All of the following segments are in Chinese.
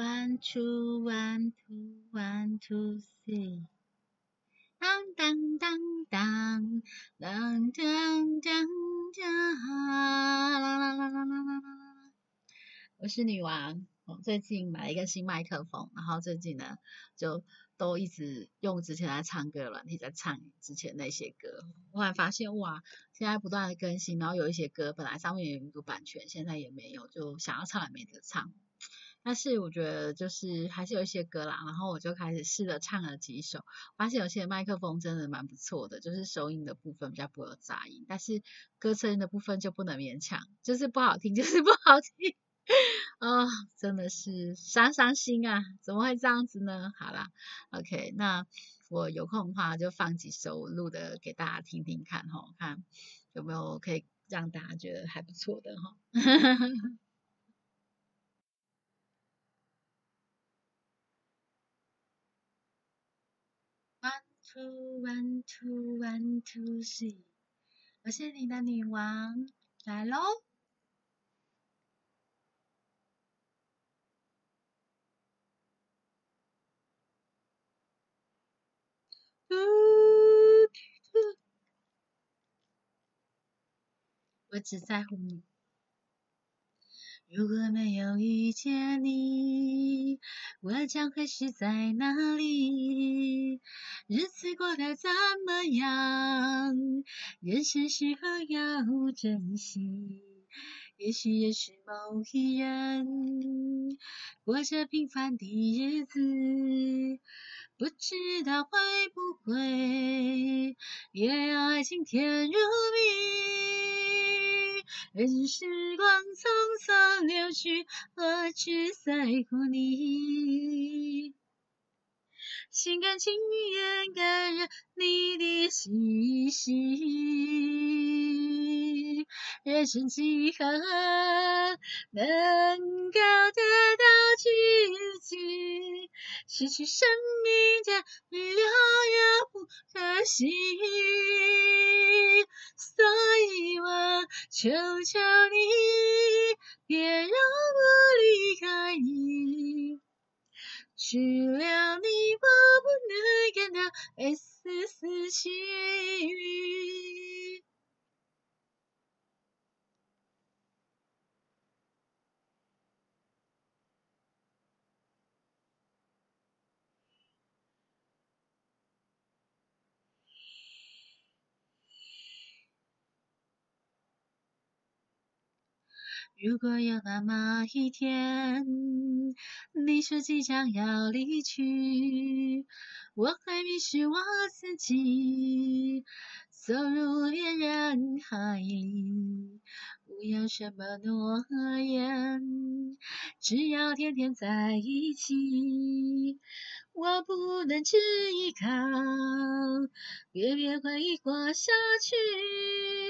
One two one two one two three，当当当当当当当当，啦啦啦啦啦啦啦啦！我是女王，我最近买了一个新麦克风，然后最近呢就都一直用之前在唱歌软体在唱之前那些歌，后来发现哇，现在不断的更新，然后有一些歌本来上面有一个版权，现在也没有，就想要唱也没得唱。但是我觉得就是还是有一些歌啦，然后我就开始试着唱了几首，发现有些麦克风真的蛮不错的，就是收音的部分比较不会有杂音，但是歌声的部分就不能勉强，就是不好听 就是不好听啊，真的是伤伤心啊，怎么会这样子呢？好啦，OK，那我有空的话就放几首录的给大家听听看哈，看有没有可以让大家觉得还不错的哈。Two one two one two three，我是你的女王，来喽！我只在乎你。如果没有遇见你，我将会是在哪里？日子过得怎么样？人生是否要珍惜。也许也是某一人过着平凡的日子，不知道会不会也要爱情甜如蜜。任时光匆匆流去，我只在乎你。心甘情愿感染你的气息，人生几何能够得到知己？失去生命的力量也不可惜。所以我求求你，别让我离开你。去了你，吧如果有那么一天，你说即将要离去，我会迷失我自己，走入恋人海里。不要什么诺言，只要天天在一起。我不能只依靠别别回忆过下去。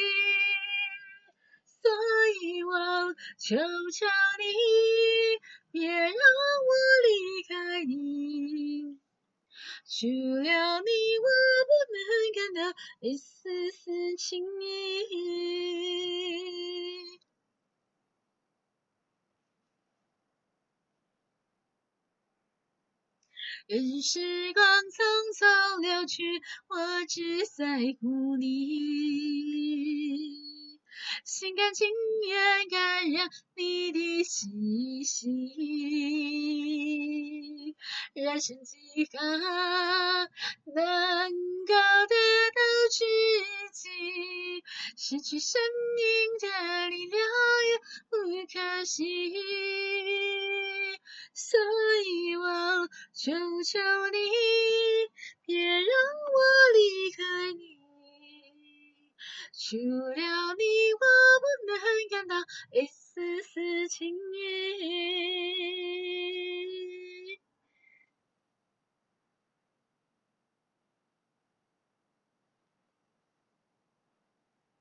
求求你，别让我离开你。除了你，我不能感到一丝丝情意。任时光匆匆流去，我只在乎你。心甘情愿感染你的气息，人生几何能够得到知己？失去生命的力量也不可惜，所以我求求你，除了你，我不能感到一丝丝情意。